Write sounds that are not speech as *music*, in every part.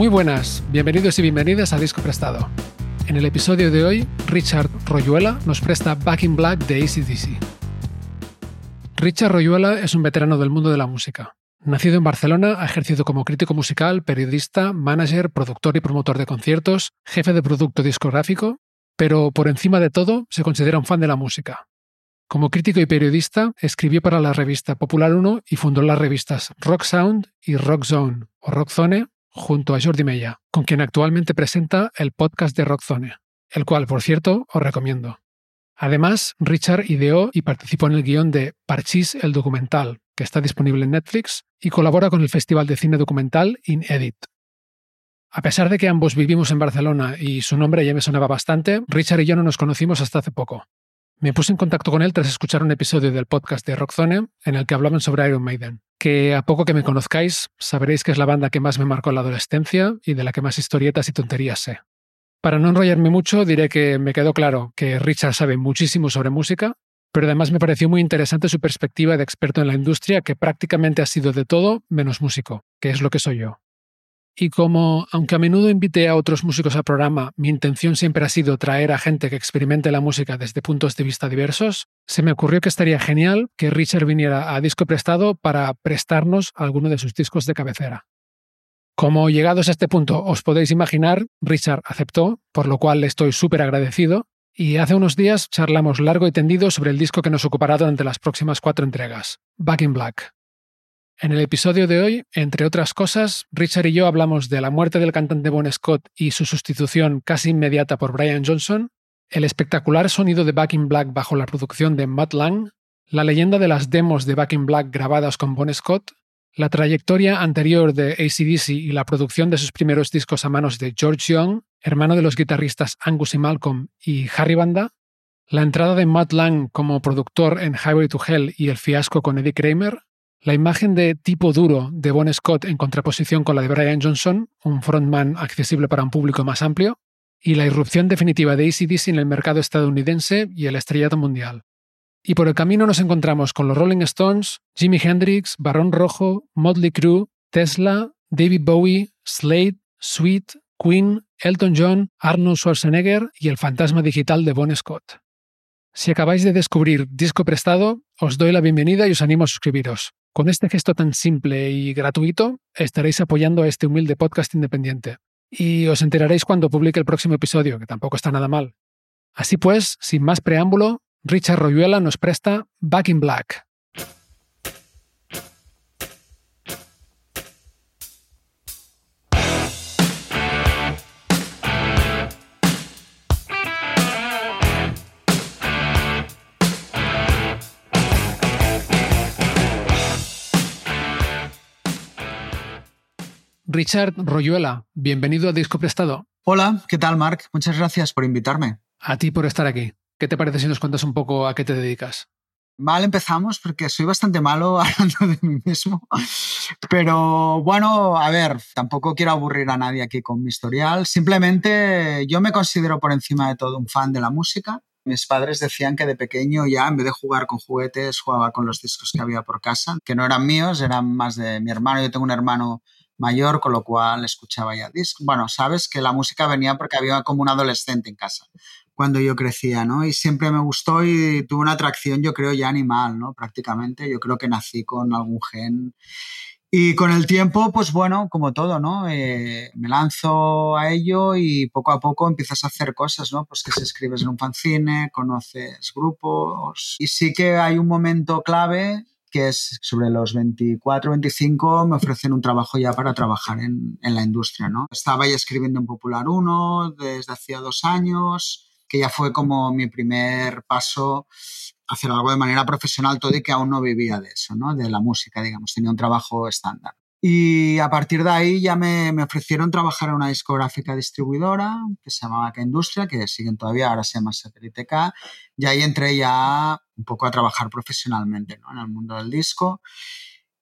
Muy buenas, bienvenidos y bienvenidas a Disco Prestado. En el episodio de hoy, Richard Royuela nos presta Back in Black de ACDC. Richard Royuela es un veterano del mundo de la música. Nacido en Barcelona, ha ejercido como crítico musical, periodista, manager, productor y promotor de conciertos, jefe de producto discográfico, pero por encima de todo se considera un fan de la música. Como crítico y periodista, escribió para la revista Popular 1 y fundó las revistas Rock Sound y Rock Zone o Rock Zone junto a Jordi Mella, con quien actualmente presenta el podcast de Rockzone, el cual, por cierto, os recomiendo. Además, Richard ideó y participó en el guion de Parchís el documental, que está disponible en Netflix, y colabora con el Festival de Cine Documental In Edit. A pesar de que ambos vivimos en Barcelona y su nombre ya me sonaba bastante, Richard y yo no nos conocimos hasta hace poco. Me puse en contacto con él tras escuchar un episodio del podcast de Rockzone en el que hablaban sobre Iron Maiden, que a poco que me conozcáis sabréis que es la banda que más me marcó en la adolescencia y de la que más historietas y tonterías sé. Para no enrollarme mucho, diré que me quedó claro que Richard sabe muchísimo sobre música, pero además me pareció muy interesante su perspectiva de experto en la industria que prácticamente ha sido de todo menos músico, que es lo que soy yo. Y como, aunque a menudo invité a otros músicos al programa, mi intención siempre ha sido traer a gente que experimente la música desde puntos de vista diversos, se me ocurrió que estaría genial que Richard viniera a disco prestado para prestarnos alguno de sus discos de cabecera. Como llegados a este punto os podéis imaginar, Richard aceptó, por lo cual le estoy súper agradecido, y hace unos días charlamos largo y tendido sobre el disco que nos ocupará durante las próximas cuatro entregas, Back in Black. En el episodio de hoy, entre otras cosas, Richard y yo hablamos de la muerte del cantante Bon Scott y su sustitución casi inmediata por Brian Johnson, el espectacular sonido de Back in Black bajo la producción de Matt Lang, la leyenda de las demos de Back in Black grabadas con Bon Scott, la trayectoria anterior de ACDC y la producción de sus primeros discos a manos de George Young, hermano de los guitarristas Angus y Malcolm y Harry Banda, la entrada de Matt Lang como productor en Highway to Hell y el fiasco con Eddie Kramer, la imagen de tipo duro de Bon Scott en contraposición con la de Brian Johnson, un frontman accesible para un público más amplio, y la irrupción definitiva de ACDC en el mercado estadounidense y el estrellato mundial. Y por el camino nos encontramos con los Rolling Stones, Jimi Hendrix, Barón Rojo, Motley Crue, Tesla, David Bowie, Slade, Sweet, Queen, Elton John, Arnold Schwarzenegger y el fantasma digital de Bon Scott. Si acabáis de descubrir Disco Prestado, os doy la bienvenida y os animo a suscribiros. Con este gesto tan simple y gratuito, estaréis apoyando a este humilde podcast independiente. Y os enteraréis cuando publique el próximo episodio, que tampoco está nada mal. Así pues, sin más preámbulo, Richard Royuela nos presta Back in Black. Richard Royuela, bienvenido a Disco Prestado. Hola, ¿qué tal, Marc? Muchas gracias por invitarme. A ti por estar aquí. ¿Qué te parece si nos cuentas un poco a qué te dedicas? Mal empezamos porque soy bastante malo *laughs* hablando de mí mismo. Pero bueno, a ver, tampoco quiero aburrir a nadie aquí con mi historial. Simplemente yo me considero por encima de todo un fan de la música. Mis padres decían que de pequeño ya, en vez de jugar con juguetes, jugaba con los discos que había por casa, que no eran míos, eran más de mi hermano. Yo tengo un hermano mayor, con lo cual escuchaba ya discos. Bueno, sabes que la música venía porque había como un adolescente en casa cuando yo crecía, ¿no? Y siempre me gustó y tuve una atracción, yo creo, ya animal, ¿no? Prácticamente. Yo creo que nací con algún gen. Y con el tiempo, pues bueno, como todo, ¿no? Eh, me lanzo a ello y poco a poco empiezas a hacer cosas, ¿no? Pues que si escribes en un fanzine, conoces grupos. Y sí que hay un momento clave que es sobre los 24, 25, me ofrecen un trabajo ya para trabajar en, en la industria, ¿no? Estaba ya escribiendo en Popular 1 desde hacía dos años que ya fue como mi primer paso hacer algo de manera profesional todo y que aún no vivía de eso, ¿no? De la música, digamos, tenía un trabajo estándar. Y a partir de ahí ya me, me, ofrecieron trabajar en una discográfica distribuidora que se llamaba K Industria, que siguen todavía, ahora se llama Satellite K, y ahí entré ya un poco a trabajar profesionalmente ¿no? en el mundo del disco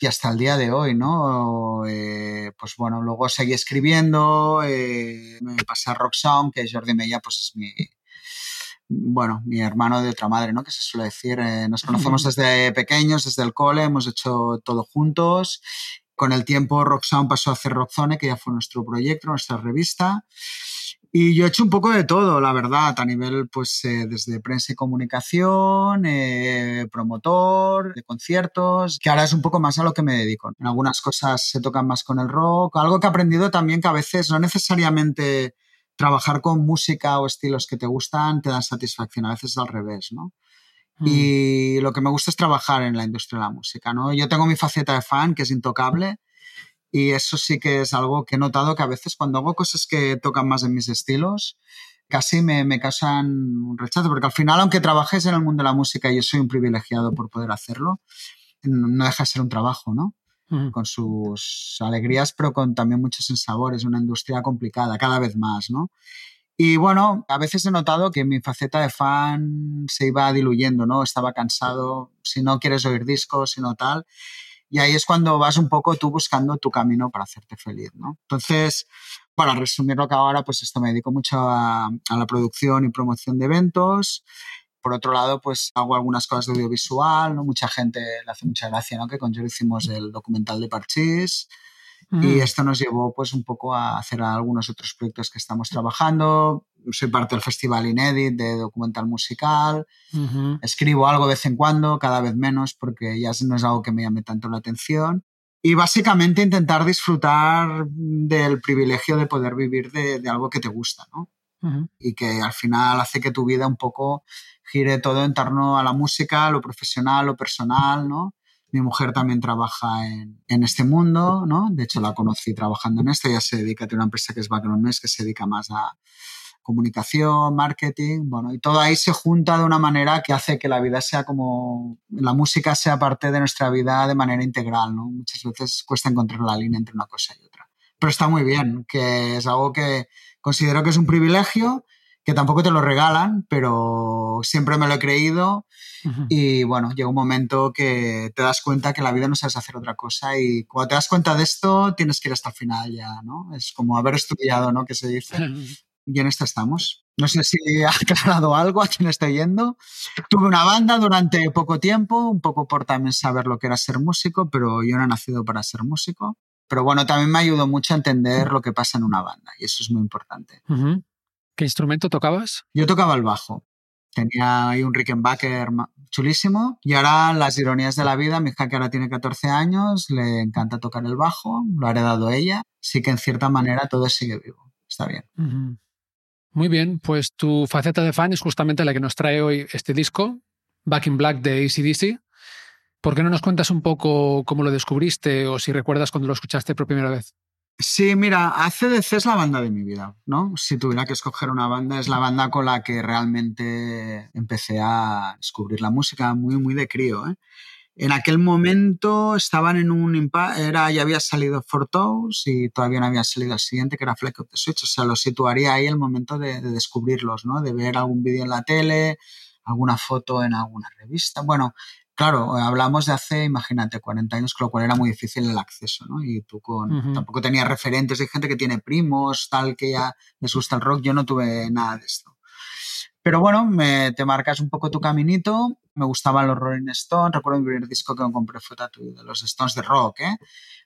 y hasta el día de hoy, ¿no? Eh, pues bueno, luego seguí escribiendo, eh, me pasé a Rock Sound, que Jordi Mella pues es mi, bueno, mi hermano de otra madre, ¿no? Que se suele decir. Eh, nos conocemos desde pequeños, desde el cole, hemos hecho todo juntos. Con el tiempo Rock Sound pasó a hacer Rockzone, que ya fue nuestro proyecto, nuestra revista. Y yo he hecho un poco de todo, la verdad, a nivel, pues, eh, desde prensa y comunicación, eh, promotor, de conciertos, que ahora es un poco más a lo que me dedico. En algunas cosas se tocan más con el rock, algo que he aprendido también que a veces no necesariamente trabajar con música o estilos que te gustan te dan satisfacción, a veces es al revés, ¿no? Mm. Y lo que me gusta es trabajar en la industria de la música, ¿no? Yo tengo mi faceta de fan, que es intocable, y eso sí que es algo que he notado que a veces cuando hago cosas que tocan más en mis estilos, casi me, me causan un rechazo, porque al final, aunque trabajes en el mundo de la música y yo soy un privilegiado por poder hacerlo, no deja de ser un trabajo, ¿no? Con sus alegrías, pero con también muchos sinsabores, una industria complicada, cada vez más, ¿no? Y bueno, a veces he notado que mi faceta de fan se iba diluyendo, ¿no? Estaba cansado, si no quieres oír discos, si no tal. Y ahí es cuando vas un poco tú buscando tu camino para hacerte feliz, ¿no? Entonces, para resumir lo que ahora, pues esto me dedico mucho a, la producción y promoción de eventos. Por otro lado, pues hago algunas cosas de audiovisual, ¿no? Mucha gente le hace mucha gracia, ¿no? Que con Joe hicimos el documental de Parchís. Y mm. esto nos llevó pues un poco a hacer algunos otros proyectos que estamos trabajando. Soy parte del Festival Inédit de documental musical. Escribo algo de vez en cuando, cada vez menos, porque ya no es algo que me llame tanto la atención. Y básicamente intentar disfrutar del privilegio de poder vivir de, de algo que te gusta, ¿no? Y que al final hace que tu vida un poco gire todo en torno a la música, lo profesional, lo personal, ¿no? Mi mujer también trabaja en, este mundo, ¿no? De hecho, la conocí trabajando en esto. Ella se dedica, a una empresa que es Background Noise, que se dedica más a comunicación, marketing, bueno, y todo ahí se junta de una manera que hace que la vida sea como, la música sea parte de nuestra vida de manera integral, ¿no? Muchas veces cuesta encontrar la línea entre una cosa y otra. Pero está muy bien, que es algo que considero que es un privilegio que tampoco te lo regalan, pero siempre me lo he creído. Y bueno, llega un momento que te das cuenta que la vida no sabes hacer otra cosa y cuando te das cuenta de esto tienes que ir hasta el final ya, ¿no? Es como haber estudiado, ¿no? Que se dice. Y en esta estamos. No sé si ha aclarado algo a quien está yendo. Tuve una banda durante poco tiempo, un poco por también saber lo que era ser músico, pero yo no he nacido para ser músico. Pero bueno, también me ayudó mucho a entender lo que pasa en una banda y eso es muy importante. ¿Qué instrumento tocabas? Yo tocaba el bajo. Tenía ahí un Rickenbacker chulísimo. Y ahora, las ironías de la vida, mi hija que ahora tiene 14 años, le encanta tocar el bajo, lo ha heredado ella. Sí que en cierta manera todo sigue vivo. Está bien. Muy bien, pues tu faceta de fan es justamente la que nos trae hoy este disco, Back in Black de ACDC. ¿Por qué no nos cuentas un poco cómo lo descubriste o si recuerdas cuando lo escuchaste por primera vez? Sí, mira, ACDC es la banda de mi vida, ¿no? Si tuviera que escoger una banda, es la banda con la que realmente empecé a descubrir la música muy, muy de crío, ¿eh? En aquel momento estaban en un era ya había salido Four Toes y todavía no había salido el siguiente que era Fleck of the Switch, o sea, lo situaría ahí el momento de, de descubrirlos, ¿no? De ver algún vídeo en la tele, alguna foto en alguna revista. Bueno, Claro, hablamos de hace, imagínate, 40 años, con lo cual era muy difícil el acceso, ¿no? Y tú con, tampoco tenías referentes, hay gente que tiene primos, tal, que ya les gusta el rock, yo no tuve nada de esto. Pero bueno, me, te marcas un poco tu caminito, me gustaban los Rolling Stones, recuerdo mi primer disco que me compré fue Tattoo de los Stones de rock, ¿eh?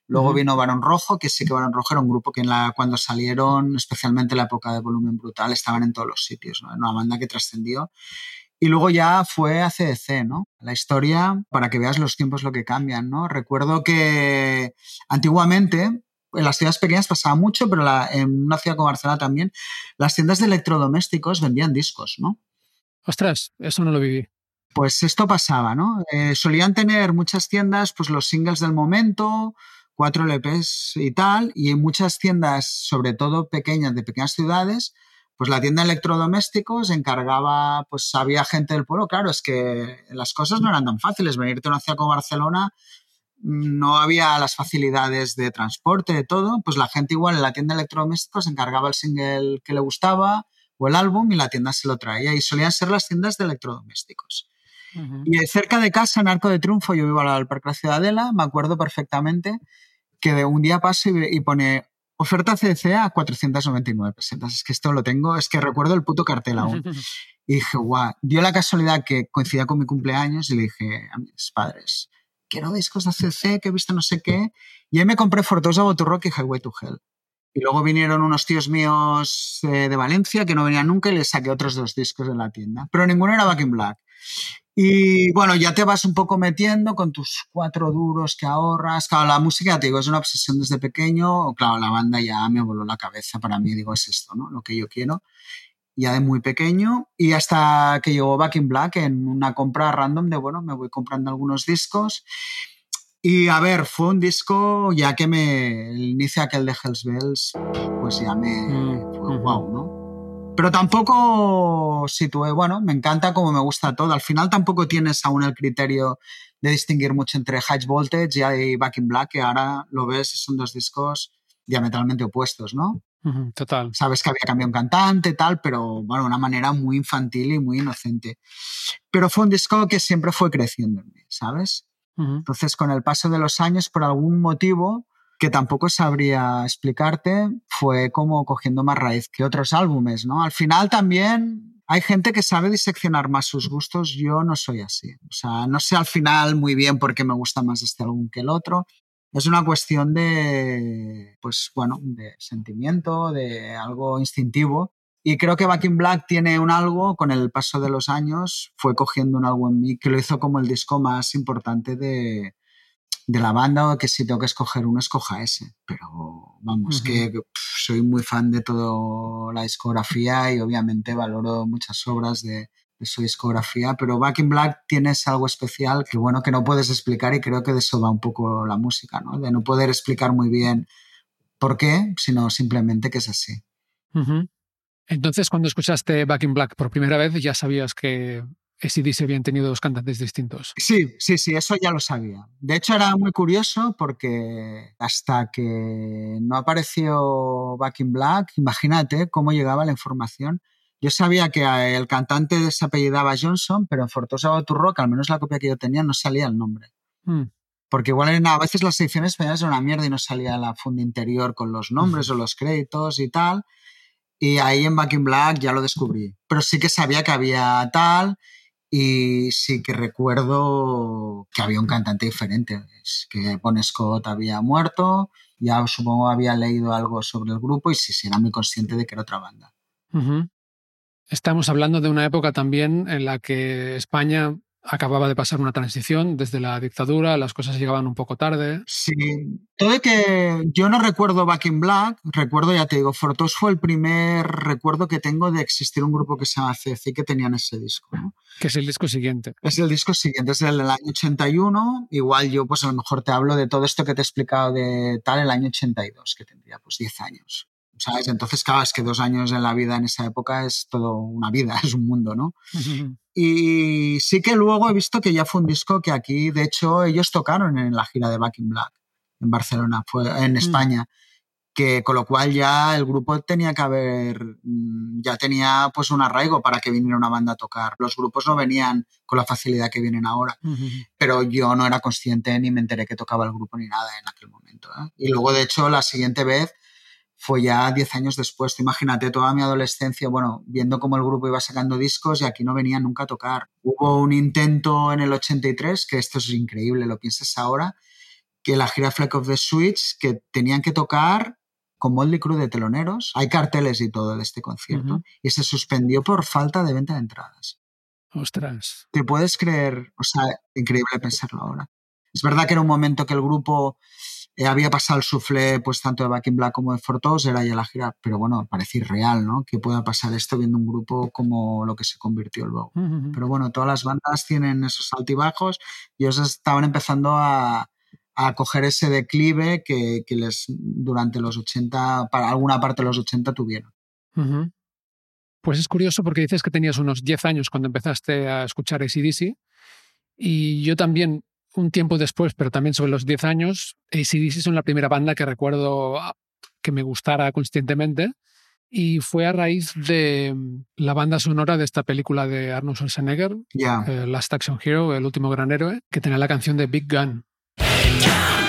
Luego vino Barón Rojo, que sí que Barón Rojo era un grupo que en la, cuando salieron, especialmente en la época de volumen brutal, estaban en todos los sitios, ¿no? Era una banda que trascendió. Y luego ya fue a CDC, ¿no? La historia, para que veas los tiempos lo que cambian, ¿no? Recuerdo que antiguamente, en las ciudades pequeñas pasaba mucho, pero en una ciudad como Barcelona también, las tiendas de electrodomésticos vendían discos, ¿no? Ostras, eso no lo viví. Pues esto pasaba, ¿no? Eh, solían tener muchas tiendas, pues los singles del momento, cuatro LPs y tal, y en muchas tiendas, sobre todo pequeñas, de pequeñas ciudades, Pues la tienda de electrodomésticos encargaba, pues había gente del pueblo, claro, es que las cosas no eran tan fáciles. Venirte a una ciudad como Barcelona no había las facilidades de transporte, de todo, pues la gente igual en la tienda de electrodomésticos encargaba el single que le gustaba o el álbum y la tienda se lo traía. Y solían ser las tiendas de electrodomésticos. Y cerca de casa, en Arco de Triunfo, yo vivo al Parque La Ciudadela, me acuerdo perfectamente que de un día paso y, pone oferta CDC a 499 pesetas. Es que esto lo tengo, es que recuerdo el puto cartel aún. *laughs* Y dije, guau, dio la casualidad que coincidía con mi cumpleaños y le dije a mis padres, quiero discos de CC, que he visto no sé qué. Y ahí me compré Fortosa Rock y Highway to Hell. Y luego vinieron unos tíos míos eh, de Valencia que no venían nunca y les saqué otros dos discos de la tienda. Pero ninguno era Back in Black. Y bueno, ya te vas un poco metiendo con tus cuatro duros que ahorras. Claro, la música, te digo, es una obsesión desde pequeño. Claro, la banda ya me voló la cabeza. Para mí, digo, es esto, ¿no? Lo que yo quiero. Ya de muy pequeño. Y hasta que llegó Back in Black en una compra random de, bueno, me voy comprando algunos discos. Y a ver, fue un disco ya que me. El inicio aquel de Hells Bells, pues ya me. Mm, fue wow, ¿no? Pero tampoco situé, bueno, me encanta como me gusta todo. Al final tampoco tienes aún el criterio de distinguir mucho entre High Voltage y Back in Black, que ahora lo ves, son dos discos diametralmente opuestos, ¿no? Total. Sabes que había cambiado un cantante, tal, pero bueno, de una manera muy infantil y muy inocente. Pero fue un disco que siempre fue creciendo en mí, ¿sabes? Entonces, con el paso de los años, por algún motivo, que tampoco sabría explicarte, fue como cogiendo más raíz que otros álbumes, ¿no? Al final también hay gente que sabe diseccionar más sus gustos, yo no soy así. O sea, no sé al final muy bien por qué me gusta más este álbum que el otro. Es una cuestión de, pues bueno, de sentimiento, de algo instintivo. Y creo que Back in Black tiene un algo, con el paso de los años, fue cogiendo un álbum en mí que lo hizo como el disco más importante de, de la banda que si tengo que escoger uno, escoja ese. Pero vamos, que soy muy fan de toda la discografía y obviamente valoro muchas obras de, su discografía, pero Back in Black tienes algo especial que bueno, que no puedes explicar y creo que de eso va un poco la música, ¿no? De no poder explicar muy bien por qué, sino simplemente que es así. Entonces, cuando escuchaste Back in Black por primera vez, ya sabías que se habían tenido dos cantantes distintos. Sí, sí, sí, eso ya lo sabía. De hecho, era muy curioso porque hasta que no apareció Back in Black, imagínate cómo llegaba la información. Yo sabía que el cantante se apellidaba Johnson, pero en Fortosa to Rock, al menos la copia que yo tenía, no salía el nombre. Hmm. Porque igual a veces las ediciones españolas eran una mierda y no salía la funda interior con los nombres o los créditos y tal. Y ahí en Back in Black ya lo descubrí. Pero sí que sabía que había tal y sí que recuerdo que había un cantante diferente, es que Bon Scott había muerto, ya supongo había leído algo sobre el grupo y sí, sí, era muy consciente de que era otra banda. Estamos hablando de una época también en la que España acababa de pasar una transición desde la dictadura, las cosas llegaban un poco tarde. Sí, todo que yo no recuerdo Back in Black, recuerdo, ya te digo, Fortos fue el primer recuerdo que tengo de existir un grupo que se llama CC que tenían ese disco. Que es el disco siguiente. Es el disco siguiente, es el del año 81. Igual yo pues a lo mejor te hablo de todo esto que te he explicado de tal el año 82, que tendría pues 10 años. ¿Sabes? Entonces, claro, es que dos años en la vida en esa época es todo una vida, *laughs* es un mundo, ¿no? Y sí que luego he visto que ya fue un disco que aquí, de hecho, ellos tocaron en la gira de Back in Black, en Barcelona, fue en mm. España. Que con lo cual ya el grupo tenía que haber, mm, ya tenía pues un arraigo para que viniera una banda a tocar. Los grupos no venían con la facilidad que vienen ahora, pero yo no era consciente ni me enteré que tocaba el grupo ni nada en aquel momento. ¿eh? Y luego, de hecho, la siguiente vez fue ya 10 años después. imagínate toda mi adolescencia, bueno, viendo cómo el grupo iba sacando discos y aquí no venía nunca a tocar. Hubo un intento en el 83, que esto es increíble, lo piensas ahora, que la gira Fleck of the Switch, que tenían que tocar con Motley Crue de teloneros. Hay carteles y todo de este concierto. Y se suspendió por falta de venta de entradas. Ostras. ¿Te puedes creer? O sea, increíble pensarlo ahora. Es verdad que era un momento que el grupo eh, había pasado el suflé pues tanto de Back in Black como de Fortos, era ya la gira, pero bueno, parece irreal, ¿no? Que pueda pasar esto viendo un grupo como lo que se convirtió luego. Pero bueno, todas las bandas tienen esos altibajos y ellos estaban empezando a, a coger ese declive que, que, les durante los 80, para alguna parte de los 80 tuvieron. Pues es curioso porque dices que tenías unos 10 años cuando empezaste a escuchar ACDC y yo también un tiempo después, pero también sobre los 10 años, ACDC son la primera banda que recuerdo ah, que me gustara conscientemente y fue a raíz de mm, la banda sonora de esta película de Arnold Schwarzenegger, eh, Last Action Hero, El último gran héroe, que tenía la canción de Big Gun. Y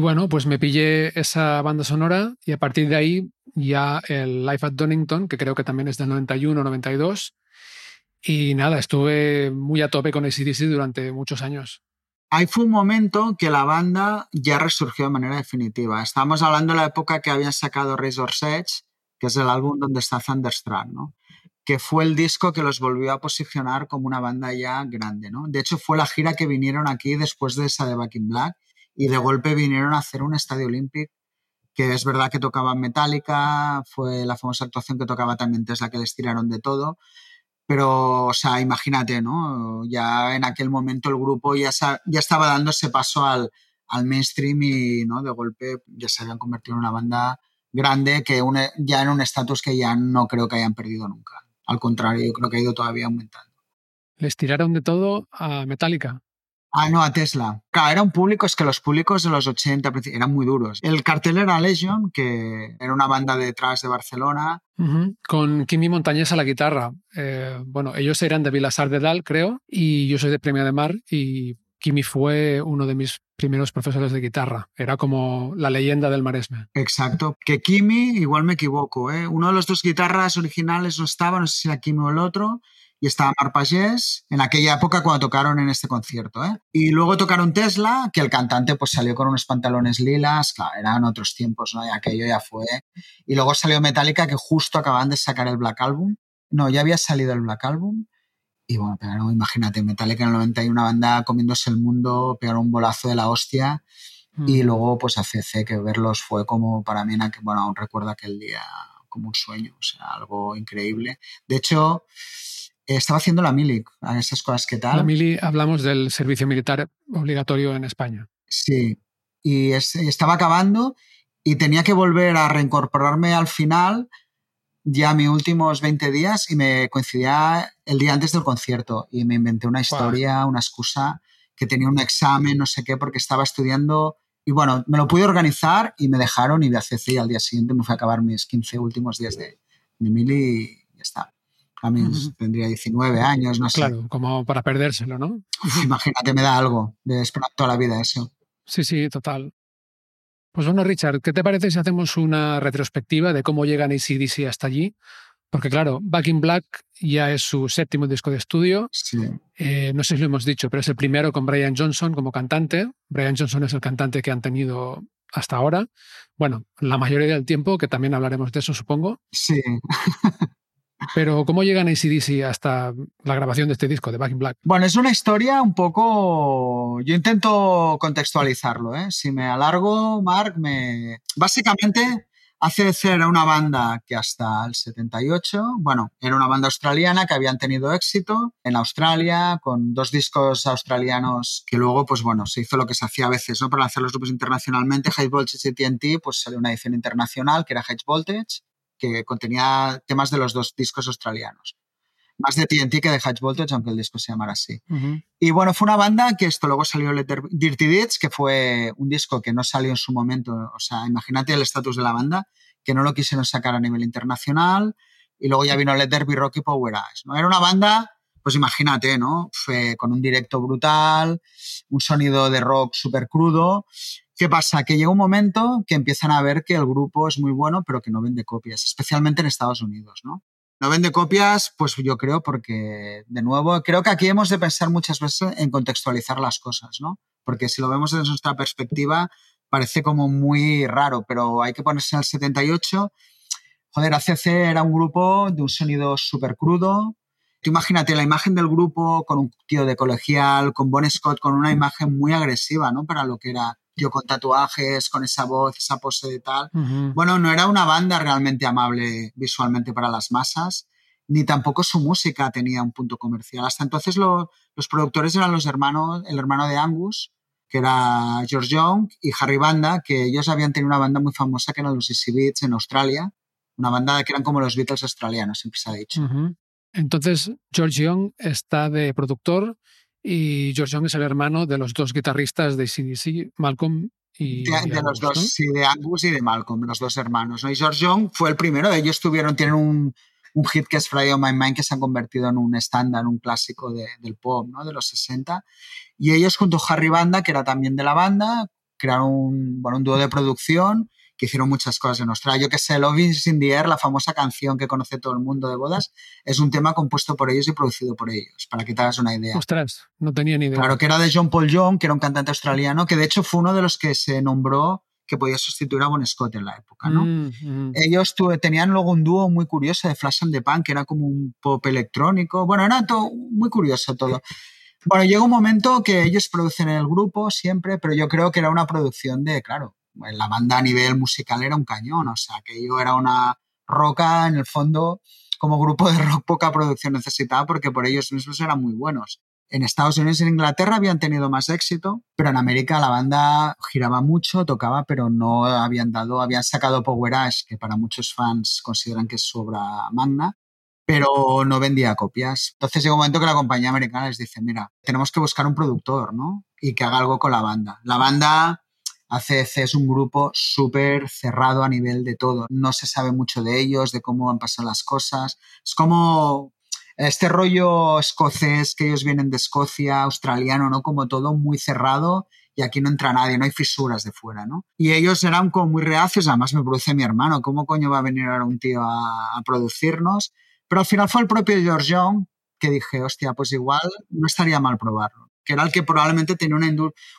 bueno, pues me pillé esa banda sonora y a partir de ahí ya el Life at Donington, que creo que también es del 91 92. Y nada, estuve muy a tope con ACDC durante muchos años. Ahí fue un momento que la banda ya resurgió de manera definitiva. Estamos hablando de la época que habían sacado Razor's Edge, que es el álbum donde está Thunderstruck, ¿no? que fue el disco que los volvió a posicionar como una banda ya grande. ¿no? De hecho, fue la gira que vinieron aquí después de esa de Back in Black y de golpe vinieron a hacer un estadio olímpico que es verdad que tocaba Metallica, fue la famosa actuación que tocaba también Tesla, que les tiraron de todo. Pero, o sea, imagínate, ¿no? Ya en aquel momento el grupo ya, ya estaba dando ese paso al, al mainstream y, ¿no? De golpe ya se habían convertido en una banda grande que ya en un estatus que ya no creo que hayan perdido nunca. Al contrario, yo creo que ha ido todavía aumentando. Les tiraron de todo a Metallica. Ah, no, a Tesla. Claro, era un público, es que los públicos de los 80 eran muy duros. El cartel era Legion, que era una banda detrás de Barcelona. Con Kimi Montañés a la guitarra. Eh, bueno, ellos eran de Vilasar de Dal, creo, y yo soy de Premia de Mar, y Kimi fue uno de mis primeros profesores de guitarra. Era como la leyenda del maresme. Exacto. Que Kimi, igual me equivoco, ¿eh? uno de los dos guitarras originales no estaba, no sé si era Kimi o el otro, y estaba Mar Pagés en aquella época cuando tocaron en este concierto. ¿eh? Y luego tocaron Tesla, que el cantante pues salió con unos pantalones lilas, claro, eran otros tiempos, ¿no? Y aquello ya fue. Y luego salió Metallica, que justo acaban de sacar el Black Album. No, ya había salido el Black Album. Y bueno, pero imagínate, Metallica en el 91, una banda comiéndose el mundo, pegaron un bolazo de la hostia. Y mm. luego, pues a CC, que verlos fue como para mí, bueno, aún recuerdo aquel día como un sueño, o sea, algo increíble. De hecho, estaba haciendo la mili, esas cosas que tal. La mili, hablamos del servicio militar obligatorio en España. Sí, y estaba acabando y tenía que volver a reincorporarme al final ya mis últimos 20 días y me coincidía el día antes del concierto y me inventé una historia, una excusa, que tenía un examen, no sé qué, porque estaba estudiando y bueno, me lo pude organizar y me dejaron y ACC y al día siguiente me fui a acabar mis 15 últimos días de, de mili y ya está a mí tendría 19 años, no sé. Claro, como para perdérselo, ¿no? imagínate, me da algo de esperar toda la vida eso. Sí, sí, total. Pues bueno, Richard, ¿qué te parece si hacemos una retrospectiva de cómo llegan ACDC hasta allí? Porque claro, Back in Black ya es su séptimo disco de estudio. Sí. Eh, no sé si lo hemos dicho, pero es el primero con Brian Johnson como cantante. Brian Johnson es el cantante que han tenido hasta ahora. Bueno, la mayoría del tiempo, que también hablaremos de eso, supongo. Sí. *laughs* Pero ¿cómo llegan ACDC hasta la grabación de este disco, de Back in Black? Bueno, es una historia un poco... Yo intento contextualizarlo, ¿eh? Si me alargo, Mark, me... Básicamente, ACDC era una banda que hasta el 78, bueno, era una banda australiana que habían tenido éxito en Australia con dos discos australianos que luego, pues bueno, se hizo lo que se hacía a veces, ¿no? Para lanzar los grupos internacionalmente, High Voltage y TNT, pues salió una edición internacional que era High Voltage que contenía temas de los dos discos australianos. Más de TNT que de Hatch Voltage, aunque el disco se llamara así. Y bueno, fue una banda que esto luego salió Letter, Dirty Deeds, que fue un disco que no salió en su momento. O sea, imagínate el estatus de la banda, que no lo quisieron sacar a nivel internacional. Y luego ya vino Let There Be Rocky Power Eyes. ¿no? Era una banda, pues imagínate, ¿no? Fue con un directo brutal, un sonido de rock súper crudo ¿Qué pasa? Que llega un momento que empiezan a ver que el grupo es muy bueno, pero que no vende copias, especialmente en Estados Unidos, ¿no? No vende copias, pues yo creo porque, de nuevo, creo que aquí hemos de pensar muchas veces en contextualizar las cosas, ¿no? Porque si lo vemos desde nuestra perspectiva, parece como muy raro, pero hay que ponerse al 78. Joder, ACC era un grupo de un sonido súper crudo. Tú imagínate la imagen del grupo con un tío de colegial, con Bon Scott, con una imagen muy agresiva, ¿no? Para lo que era con tatuajes, con esa voz, esa pose de tal. Bueno, no era una banda realmente amable visualmente para las masas ni tampoco su música tenía un punto comercial. Hasta entonces los productores eran los hermanos, el hermano de Angus, que era George Young, y Harry Banda, que ellos habían tenido una banda muy famosa que eran los Easy Beats en Australia, una banda que eran como los Beatles australianos, siempre se ha dicho. Entonces, George Young está de productor y George Young es el hermano de los dos guitarristas de CDC, Malcolm y de, los dos, sí, de Angus y de Malcolm, los dos hermanos. Y George Young fue el primero, ellos tuvieron, tienen un, un hit que es Friday on My Mind que se ha convertido en un estándar, un clásico del pop ¿no? de los 60. Y ellos junto a Harry Banda, que era también de la banda, crearon un, bueno, un dúo de producción que hicieron muchas cosas en Australia. Yo que sé, Love is in the Air, la famosa canción que conoce todo el mundo de bodas, es un tema compuesto por ellos y producido por ellos, para que te hagas una idea. Ostras, no tenía ni idea. Claro, que era de John Paul Young, que era un cantante australiano, que de hecho fue uno de los que se nombró que podía sustituir a Bon Scott en la época, ¿no? Mm, mm. Ellos tenían luego un dúo muy curioso de Flash and the Punk, que era como un pop electrónico. Bueno, era todo muy curioso todo. Bueno, llega un momento que ellos producen el grupo siempre, pero yo creo que era una producción de, claro, la banda a nivel musical era un cañón, o sea, que yo era una roca en el fondo, como grupo de rock poca producción necesitaba porque por ellos mismos eran muy buenos. En Estados Unidos y en Inglaterra habían tenido más éxito, pero en América la banda giraba mucho, tocaba, pero no habían dado, habían sacado Power Ash, que para muchos fans consideran que es su obra magna, pero no vendía copias. Entonces llega un momento que la compañía americana les dice, mira, tenemos que buscar un productor, ¿no? Y que haga algo con la banda. La banda ACC es un grupo súper cerrado a nivel de todo. No se sabe mucho de ellos, de cómo han pasado las cosas. Es como este rollo escocés que ellos vienen de Escocia, australiano, ¿no? Como todo muy cerrado y aquí no entra nadie, no hay fisuras de fuera, ¿no? Y ellos eran como muy reacios, además me produce mi hermano, ¿cómo coño va a venir ahora un tío a, producirnos? Pero al final fue el propio George Young que dije, hostia, pues igual no estaría mal probarlo, que era el que probablemente tenía una,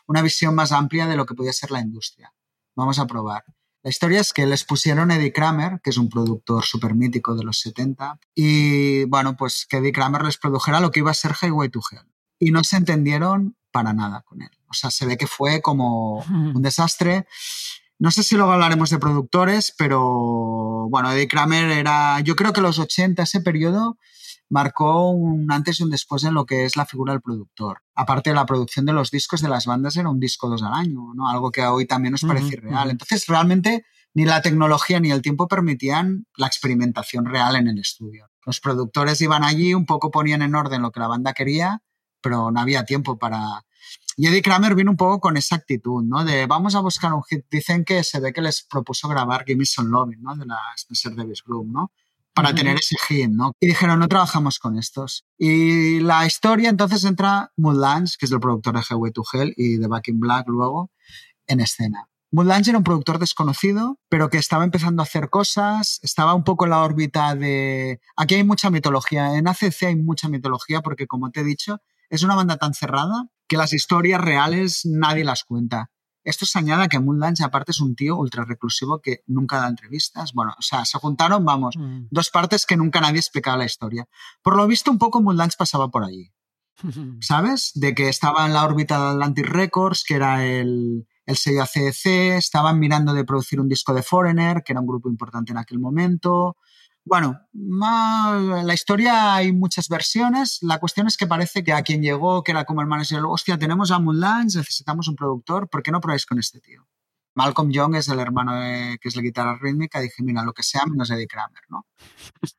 una visión más amplia de lo que podía ser la industria. Vamos a probar. La historia es que les pusieron Eddie Kramer, que es un productor súper mítico de los 70, y bueno, pues que Eddie Kramer les produjera lo que iba a ser Highway to Hell. Y no se entendieron para nada con él. O sea, se ve que fue como un desastre. No sé si luego hablaremos de productores, pero bueno, Eddie Kramer era, yo creo que los 80, ese periodo, marcó un antes y un después en lo que es la figura del productor. Aparte de la producción de los discos de las bandas era un disco dos al año, ¿no? Algo que hoy también nos parece real. Entonces, realmente ni la tecnología ni el tiempo permitían la experimentación real en el estudio. Los productores iban allí, un poco ponían en orden lo que la banda quería, pero no había tiempo para... Y Eddie Kramer vino un poco con esa actitud, ¿no? De vamos a buscar un hit. Dicen que se ve que les propuso grabar Gimme Some Loving, ¿no? De la Spencer Davis Group, ¿no? Para tener ese hit, ¿no? Y dijeron, no trabajamos con estos. Y la historia entonces entra Moodlands, que es el productor de Highway to Hell y de Back in Black luego, en escena. Moodlands era un productor desconocido, pero que estaba empezando a hacer cosas, estaba un poco en la órbita de... Aquí hay mucha mitología, en ACC hay mucha mitología porque, como te he dicho, es una banda tan cerrada que las historias reales nadie las cuenta. Esto se añade a que Moonlange, aparte, es un tío ultra reclusivo que nunca da entrevistas. Bueno, o sea, se juntaron, vamos, mm. dos partes que nunca nadie explicaba la historia. Por lo visto, un poco Moonlange pasaba por allí. *laughs* ¿Sabes? De que estaba en la órbita de Atlantic Records, que era el, el sello ACEC, estaban mirando de producir un disco de Foreigner, que era un grupo importante en aquel momento. Bueno, la historia hay muchas versiones. La cuestión es que parece que a quien llegó, que era como el manager, hostia, tenemos a Moonlands, necesitamos un productor, ¿por qué no probáis con este tío? Malcolm Young es el hermano que es la guitarra rítmica. Dije, mira, lo que sea menos Eddie Kramer, ¿no?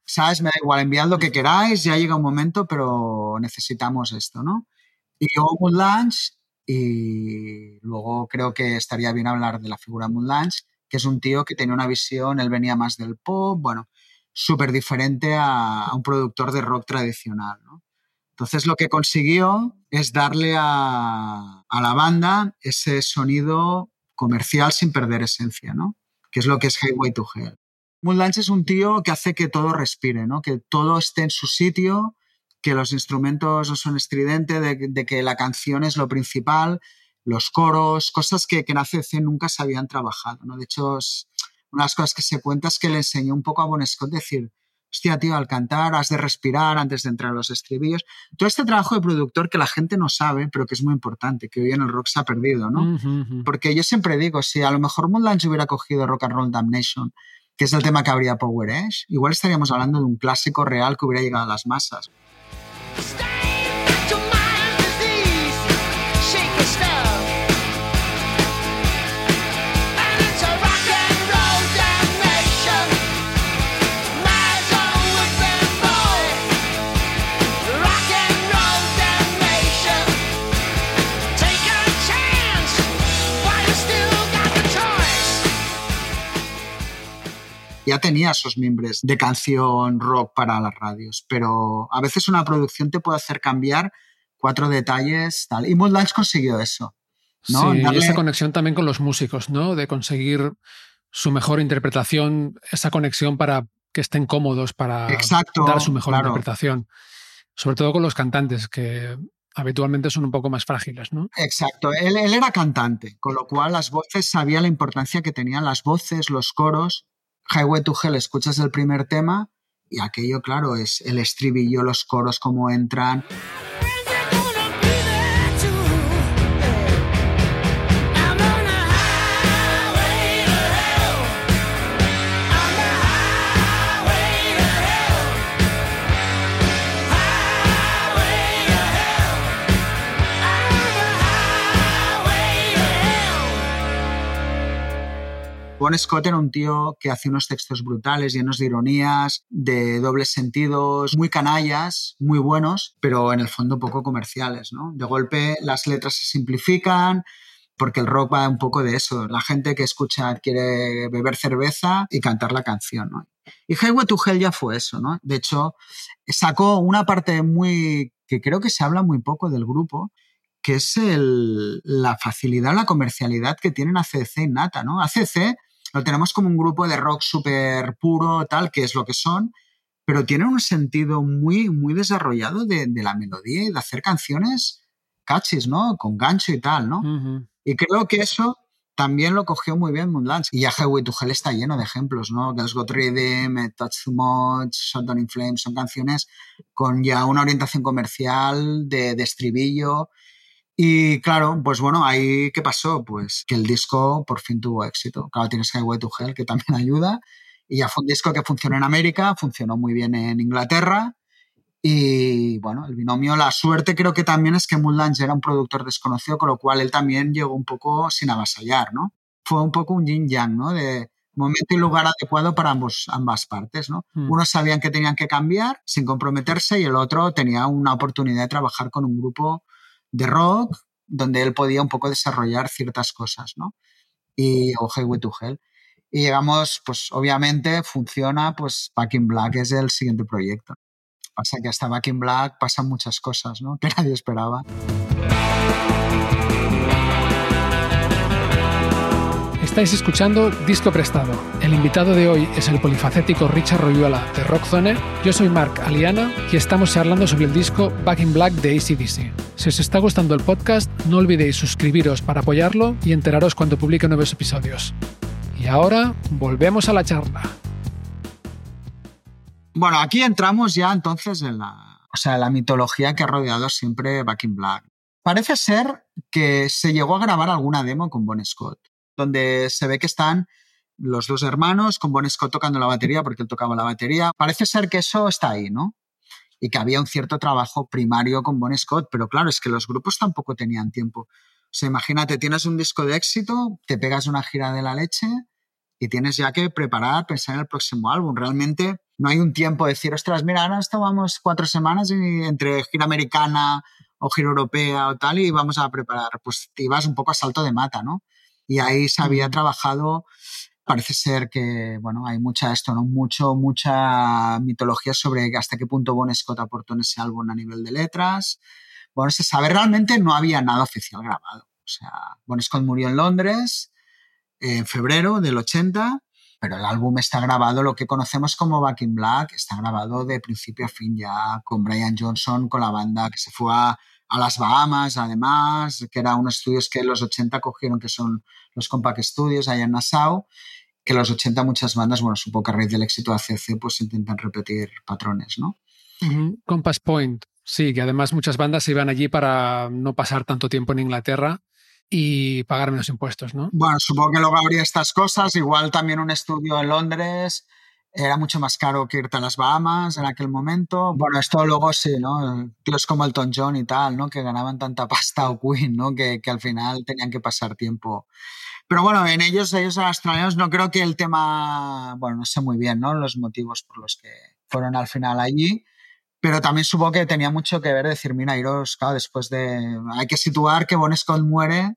¿Sabes? Me da igual, enviad lo que queráis, ya llega un momento, pero necesitamos esto, ¿no? Y llegó Moonlands y luego creo que estaría bien hablar de la figura Moonlands, que es un tío que tenía una visión, él venía más del pop, bueno, súper diferente a, un productor de rock tradicional. ¿no? Entonces lo que consiguió es darle a, la banda ese sonido comercial sin perder esencia, ¿no? que es lo que es Highway to Hell. Moonlands es un tío que hace que todo respire, ¿no? que todo esté en su sitio, que los instrumentos no son estridentes, de, que la canción es lo principal, los coros, cosas que, que en ACC nunca se habían trabajado. ¿no? De hecho, una de las cosas que se cuenta es que le enseñó un poco a Bon Scott decir, hostia, tío, al cantar has de respirar antes de entrar a los estribillos. Todo este trabajo de productor que la gente no sabe, pero que es muy importante, que hoy en el rock se ha perdido, ¿no? Porque yo siempre digo, si a lo mejor Moonlands hubiera cogido Rock and Roll Damnation, que es el tema que habría Power Edge, igual estaríamos hablando de un clásico real que hubiera llegado a las masas. Tenía esos miembros de canción rock para las radios, pero a veces una producción te puede hacer cambiar cuatro detalles, tal. Y Moonlight consiguió eso. ¿no? Sí, y esa conexión también con los músicos, ¿no? De conseguir su mejor interpretación, esa conexión para que estén cómodos, para dar su mejor interpretación. Sobre todo con los cantantes, que habitualmente son un poco más frágiles, ¿no? Exacto. Él, él, era cantante, con lo cual las voces sabía la importancia que tenían las voces, los coros, Highway to Hell escuchas el primer tema y aquello, claro, es el estribillo, los coros, cómo entran. Bon Scott era un tío que hacía unos textos brutales, llenos de ironías, de dobles sentidos, muy canallas, muy buenos, pero en el fondo poco comerciales, ¿no? De golpe las letras se simplifican, porque el rock va un poco de eso. La gente que escucha quiere beber cerveza y cantar la canción, ¿no? Y Highway to Hell ya fue eso, ¿no? De hecho, sacó una parte muy que creo que se habla muy poco del grupo, que es la facilidad, la comercialidad que tienen ACC y Nata, ¿no? ACC lo tenemos como un grupo de rock súper puro, tal, que es lo que son, pero tienen un sentido muy, muy desarrollado de, la melodía y de hacer canciones catchy, ¿no? Con gancho y tal, ¿no? Y creo que eso también lo cogió muy bien Moonlands. Y ya Highway to Hell está lleno de ejemplos, ¿no? Girls Got Rhythm, Touch Too Much, Shutdown in Flames, son canciones con ya una orientación comercial de, de estribillo y claro, pues bueno, ahí ¿qué pasó? Pues que el disco por fin tuvo éxito. Claro, tienes Highway to Hell que también *laughs* ayuda. Y ya fue un disco que funcionó en América, funcionó muy bien en Inglaterra. Y bueno, el binomio, la suerte creo que también es que Moonlange era un productor desconocido, con lo cual él también llegó un poco sin avasallar, ¿no? Fue un poco un yin-yang, ¿no? De momento y lugar adecuado para ambos, ambas partes, ¿no? Mm. Unos sabían que tenían que cambiar sin comprometerse y el otro tenía una oportunidad de trabajar con un grupo de rock, donde él podía un poco desarrollar ciertas cosas, ¿no? Y o Highway to Hell. Y llegamos, pues obviamente funciona, pues Back in Black es el siguiente proyecto. Pasa que hasta Back in Black pasan muchas cosas, ¿no? *laughs* Que nadie esperaba. Estáis escuchando Disco Prestado. El invitado de hoy es el polifacético Richard Royuela de Rockzone. Yo soy Mark Aliana y estamos charlando sobre el disco Back in Black de ACDC. Si os está gustando el podcast, no olvidéis suscribiros para apoyarlo y enteraros cuando publique nuevos episodios. Y ahora volvemos a la charla. Bueno, aquí entramos ya entonces en la, o sea, la mitología que ha rodeado siempre Back in Black. Parece ser que se llegó a grabar alguna demo con Bon Scott donde se ve que están los dos hermanos con Bon Scott tocando la batería porque él tocaba la batería. Parece ser que eso está ahí, ¿no? Y que había un cierto trabajo primario con Bon Scott, pero claro, es que los grupos tampoco tenían tiempo. O sea, imagínate, tienes un disco de éxito, te pegas una gira de la leche y tienes ya que preparar, pensar en el próximo álbum. Realmente no hay un tiempo de decir, ostras, mira, ahora estamos cuatro semanas entre gira americana o gira europea o tal y vamos a preparar. Pues te ibas un poco a salto de mata, ¿no? Y ahí se había trabajado parece ser que bueno hay mucha esto no mucho mucha mitología sobre hasta qué punto Bon Scott aportó en ese álbum a nivel de letras. Bueno se sabe realmente no había nada oficial grabado. O sea Bon Scott murió en Londres en febrero del 80 pero el álbum está grabado lo que conocemos como Back in Black está grabado de principio a fin ya con Brian Johnson con la banda que se fue a a las Bahamas, además, que eran unos estudios que en los 80 cogieron, que son los Compact Studios allá en Nassau, que en los 80 muchas bandas, bueno, supongo que a raíz del éxito de ACC, pues intentan repetir patrones, ¿no? Compass Point, sí, que además muchas bandas se iban allí para no pasar tanto tiempo en Inglaterra y pagar menos impuestos, ¿no? Bueno, supongo que luego habría estas cosas. Igual también un estudio en Londres era mucho más caro que irte a las Bahamas en aquel momento. Bueno, esto luego sí, ¿no? Tíos como Elton John y tal, ¿no? Que ganaban tanta pasta o Queen, ¿no? Que, que al final tenían que pasar tiempo. Pero bueno, en ellos, ellos australianos, no creo que el tema, bueno, no sé muy bien, ¿no? Los motivos por los que fueron al final allí pero también supongo que tenía mucho que ver decir, mira, iros, claro, después de... Hay que situar que Bon Scott muere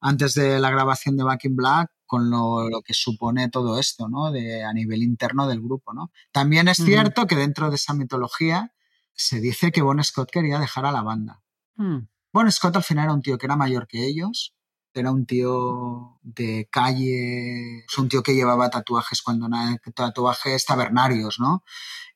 antes de la grabación de Back in Black con lo, que supone todo esto, ¿no? De, a nivel interno del grupo, ¿no? También es cierto que dentro de esa mitología se dice que Bon Scott quería dejar a la banda. Mm. Bon Scott al final era un tío que era mayor que ellos, era un tío de calle, es un tío que llevaba tatuajes cuando no tatuajes tabernarios, ¿no?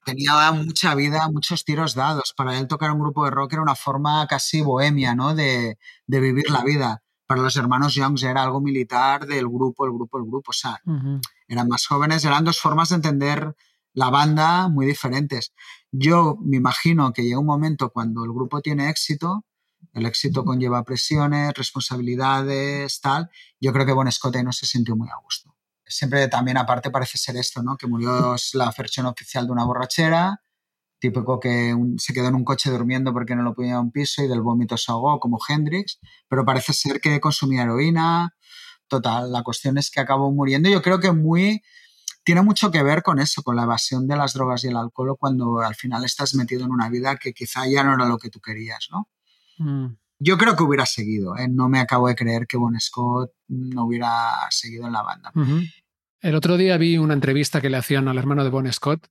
Tenía mucha vida, muchos tiros dados. Para él tocar un grupo de rock era una forma casi bohemia, ¿no? De, de vivir la vida para los hermanos Youngs era algo militar del grupo, el grupo, el grupo. O sea, eran más jóvenes, eran dos formas de entender la banda muy diferentes. Yo me imagino que llega un momento cuando el grupo tiene éxito, el éxito conlleva presiones, responsabilidades, tal. Yo creo que Bon Scott no se sintió muy a gusto. Siempre también aparte parece ser esto, ¿no? Que murió la versión oficial de una borrachera, típico que se quedó en un coche durmiendo porque no lo podía a un piso y del vómito se ahogó, como Hendrix, pero parece ser que consumía heroína. Total, la cuestión es que acabó muriendo. Yo creo que muy tiene mucho que ver con eso, con la evasión de las drogas y el alcohol cuando al final estás metido en una vida que quizá ya no era lo que tú querías, ¿no? Mm. Yo creo que hubiera seguido, ¿eh? no me acabo de creer que Bon Scott no hubiera seguido en la banda. El otro día vi una entrevista que le hacían al hermano de Bon Scott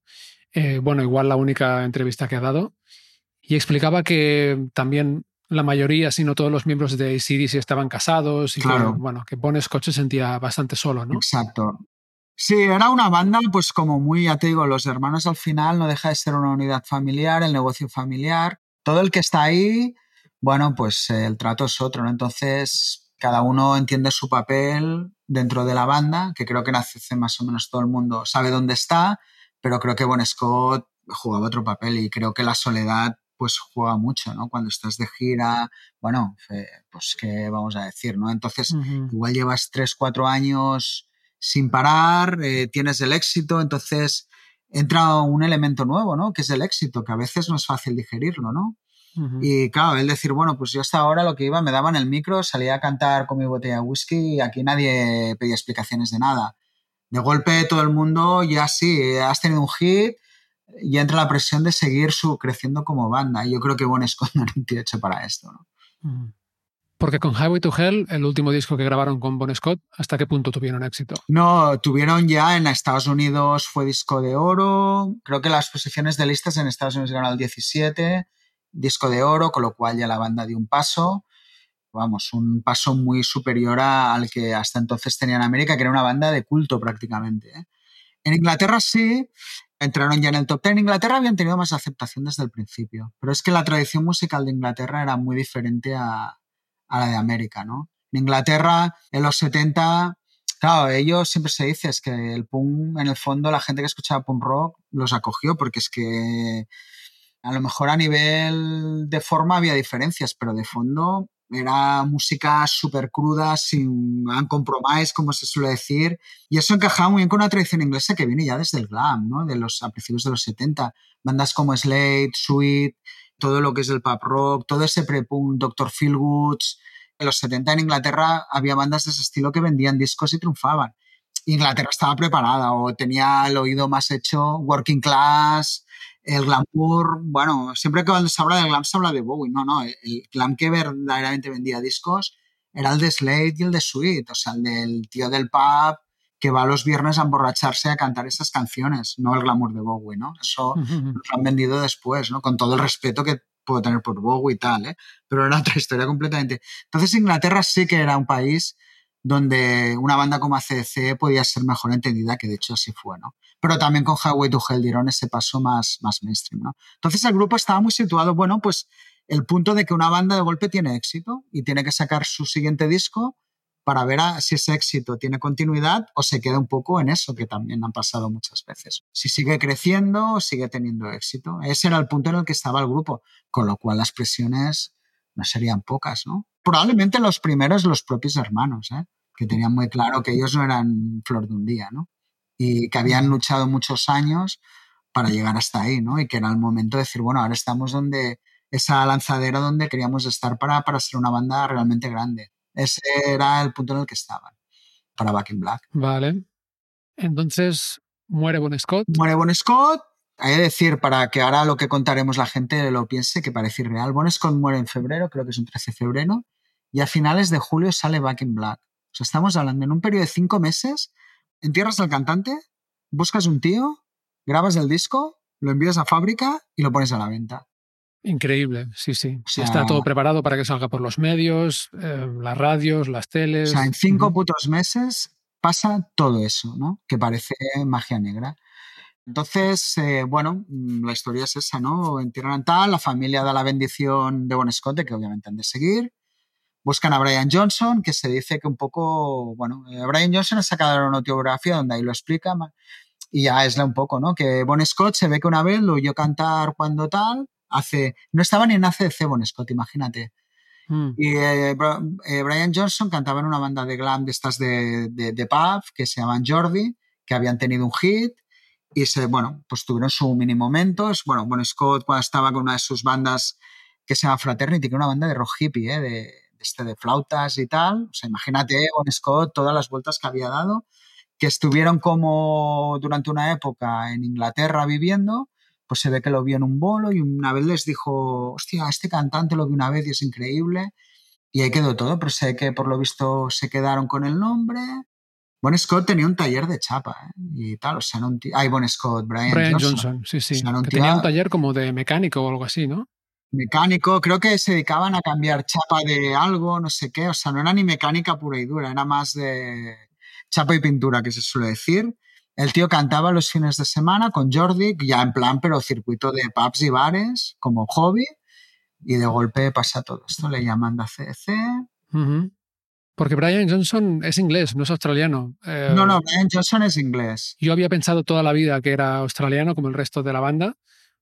eh, bueno, igual la única entrevista que ha dado, y explicaba que también la mayoría, si no todos los miembros de ACDC estaban casados y claro. que, bueno, que Bon Scott se sentía bastante solo, ¿no? Exacto. Sí, era una banda, pues como muy, ya te digo, los hermanos al final no deja de ser una unidad familiar, el negocio familiar. Todo el que está ahí, bueno, pues el trato es otro, ¿no? Entonces, cada uno entiende su papel dentro de la banda, que creo que nace más o menos todo el mundo sabe dónde está, pero creo que Bon Scott jugaba otro papel y creo que la soledad pues juega mucho, ¿no? Cuando estás de gira, bueno, pues qué vamos a decir, ¿no? Entonces, igual llevas tres, cuatro años sin parar, eh, tienes el éxito, entonces entra un elemento nuevo, ¿no? Que es el éxito, que a veces no es fácil digerirlo, ¿no? Y claro, él decir, bueno, pues yo hasta ahora lo que iba, me daban el micro, salía a cantar con mi botella de whisky y aquí nadie pedía explicaciones de nada de golpe todo el mundo ya sí, has tenido un hit y entra la presión de seguir su, creciendo como banda. Y yo creo que Bon Scott no era un tío hecho para esto. ¿no? Porque con Highway to Hell, el último disco que grabaron con Bon Scott, ¿hasta qué punto tuvieron éxito? No, tuvieron ya en Estados Unidos, fue disco de oro. Creo que las posiciones de listas en Estados Unidos llegaron al 17, disco de oro, con lo cual ya la banda dio un paso vamos, un paso muy superior al que hasta entonces tenía en América, que era una banda de culto prácticamente. ¿eh? En Inglaterra sí, entraron ya en el top 10. En Inglaterra habían tenido más aceptación desde el principio, pero es que la tradición musical de Inglaterra era muy diferente a, la de América, ¿no? En Inglaterra, en los 70, claro, ellos siempre se dice es que el punk, en el fondo, la gente que escuchaba punk rock los acogió, porque es que a lo mejor a nivel de forma había diferencias, pero de fondo era música súper cruda, sin compromise, como se suele decir. Y eso encajaba muy bien con una tradición inglesa que viene ya desde el glam, ¿no? De los, a principios de los 70. Bandas como Slade, Sweet, todo lo que es el pop rock, todo ese pre-punk, Dr. Feelgoods. En los 70 en Inglaterra había bandas de ese estilo que vendían discos y triunfaban. Inglaterra estaba preparada o tenía el oído más hecho, working class, el glamour, bueno, siempre que se habla del glam se habla de Bowie, no, no, el glam que verdaderamente vendía discos era el de Slade y el de Sweet, o sea, el del tío del pub que va los viernes a emborracharse a cantar esas canciones, no el glamour de Bowie, ¿no? Eso *laughs* lo han vendido después, ¿no? Con todo el respeto que puedo tener por Bowie y tal, ¿eh? Pero era otra historia completamente. Entonces Inglaterra sí que era un país donde una banda como ACDC podía ser mejor entendida, que de hecho así fue, ¿no? Pero también con Highway to Hell dieron ese paso más, más mainstream, ¿no? Entonces el grupo estaba muy situado, bueno, pues el punto de que una banda de golpe tiene éxito y tiene que sacar su siguiente disco para ver si ese éxito tiene continuidad o se queda un poco en eso, que también han pasado muchas veces. Si sigue creciendo o sigue teniendo éxito. Ese era el punto en el que estaba el grupo, con lo cual las presiones no serían pocas, ¿no? probablemente los primeros los propios hermanos, ¿eh? Que tenían muy claro que ellos no eran flor de un día, ¿no? Y que habían luchado muchos años para llegar hasta ahí, ¿no? Y que era el momento de decir, bueno, ahora estamos donde esa lanzadera donde queríamos estar para, para ser una banda realmente grande. Ese era el punto en el que estaban para Back in Black. Vale. Entonces, muere Bon Scott. Muere Bon Scott. Hay que decir, para que ahora lo que contaremos la gente lo piense, que parece irreal. Bon Scott muere en febrero, creo que es un 13 de febrero, y a finales de julio sale Back in Black. O sea, estamos hablando en un periodo de cinco meses, entierras al cantante, buscas un tío, grabas el disco, lo envías a fábrica y lo pones a la venta. Increíble, sí, sí. Está todo preparado para que salga por los medios, eh, las radios, las teles. O sea, en cinco putos meses pasa todo eso, ¿no? Que parece magia negra. Entonces, eh, bueno, mm, la historia es esa, ¿no? Entierran tal, la familia da la bendición de Bon Scott, que obviamente han de seguir. Buscan a Brian Johnson, que se dice que un poco, bueno, eh, Brian Johnson ha sacado una autobiografía donde ahí lo explica, y ya es un poco, ¿no? Que Bon Scott se ve que una vez lo oyó cantar cuando tal, hace, no estaba ni en ACDC Bon Scott, imagínate. Hmm. Y eh, eh, Brian Johnson cantaba en una banda de glam de estas de, de, pub que se llaman Jordi, que habían tenido un hit y se, bueno, pues tuvieron su mini momentos. Bueno, Bon Scott cuando estaba con una de sus bandas que se llama Fraternity, que era una banda de rock hippie, ¿eh? de, este, de flautas y tal. O sea, imagínate Bon Scott todas las vueltas que había dado, que estuvieron como durante una época en Inglaterra viviendo pues se ve que lo vio en un bolo y una vez les dijo, hostia, este cantante lo vi una vez y es increíble. Y ahí quedó todo, pero sé que por lo visto se quedaron con el nombre. Bon Scott tenía un taller de chapa ¿eh? y tal, o sea, no un tío... Ay, Bon Scott, Brian, Brian Johnson. sí, sí. tenía un taller como de mecánico o algo así, ¿no? Mecánico, creo que se dedicaban a cambiar chapa de algo, no sé qué, o sea, no era ni mecánica pura y dura, era más de chapa y pintura, que se suele decir. El tío cantaba los fines de semana con Jordi, ya en plan, pero circuito de pubs y bares, como hobby, y de golpe pasa todo esto. Le llaman a CC. Porque Brian Johnson es inglés, no es australiano. Eh, no, no, Brian Johnson es inglés. Yo había pensado toda la vida que era australiano, como el resto de la banda,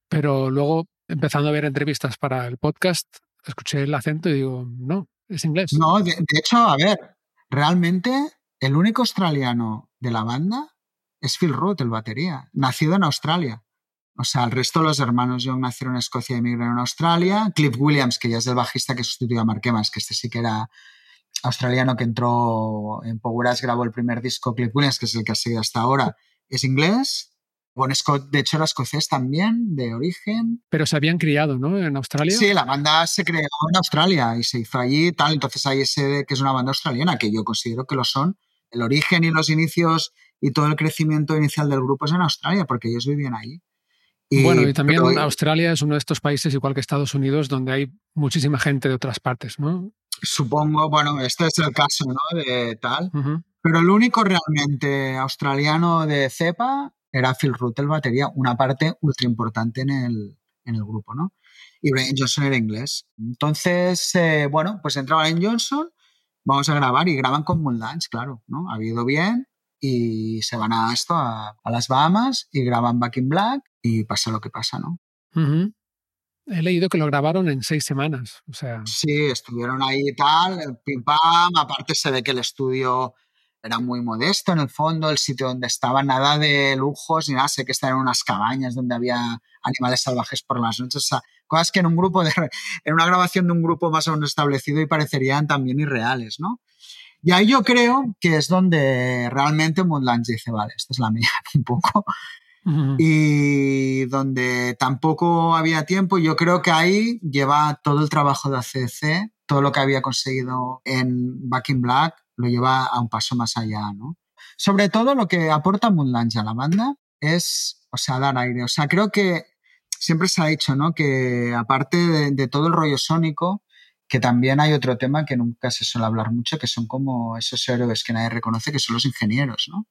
pero luego, empezando a ver entrevistas para el podcast, escuché el acento y digo, no, es inglés. No, de hecho, a ver, realmente el único australiano de la banda es Phil Roth, el batería, nacido en Australia. O sea, el resto de los hermanos Young nacieron en Escocia y emigraron a Australia. Cliff Williams, que ya es el bajista que sustituyó a Mark Evans, que este sí que era australiano que entró en Power grabó el primer disco. Cliff Williams, que es el que ha seguido hasta ahora, es inglés. Bon Scott, de hecho, era escocés también, de origen. Pero se habían criado, ¿no? En Australia. Sí, la banda se creó en Australia y se hizo allí y tal. Entonces hay ese que es una banda australiana, que yo considero que lo son. El origen y los inicios y todo el crecimiento inicial del grupo es en Australia, porque ellos vivían ahí. bueno, y también Australia es uno de estos países, igual que Estados Unidos, donde hay muchísima gente de otras partes, ¿no? Supongo, bueno, este es el caso, ¿no? De tal. Pero el único realmente australiano de cepa era Phil Root, el batería, una parte ultra importante en el, en el grupo, ¿no? Y Brian Johnson era inglés. Entonces, eh, bueno, pues entra Brian Johnson, vamos a grabar y graban con Moonlands, claro, ¿no? Ha habido bien, y se van a esto, a, las Bahamas y graban Back in Black y pasa lo que pasa, ¿no? He leído que lo grabaron en seis semanas, o sea... Sí, estuvieron ahí y tal, pim pam, aparte se ve que el estudio era muy modesto en el fondo, el sitio donde estaba nada de lujos ni nada, sé que estaban en unas cabañas donde había animales salvajes por las noches, o sea, cosas que en un grupo de, en una grabación de un grupo más o menos establecido y parecerían también irreales, ¿no? Y ahí yo creo que es donde realmente Moonlands dice, vale, esta es la mía *laughs* un poco. Y donde tampoco había tiempo, yo creo que ahí lleva todo el trabajo de ACC, todo lo que había conseguido en Back in Black, lo lleva a un paso más allá, ¿no? Sobre todo lo que aporta Moonlands a la banda es, o sea, dar aire. O sea, creo que siempre se ha dicho, ¿no? Que aparte de todo el rollo sónico, que también hay otro tema que nunca se suele hablar mucho, que son como esos héroes que nadie reconoce, que son los ingenieros, ¿no?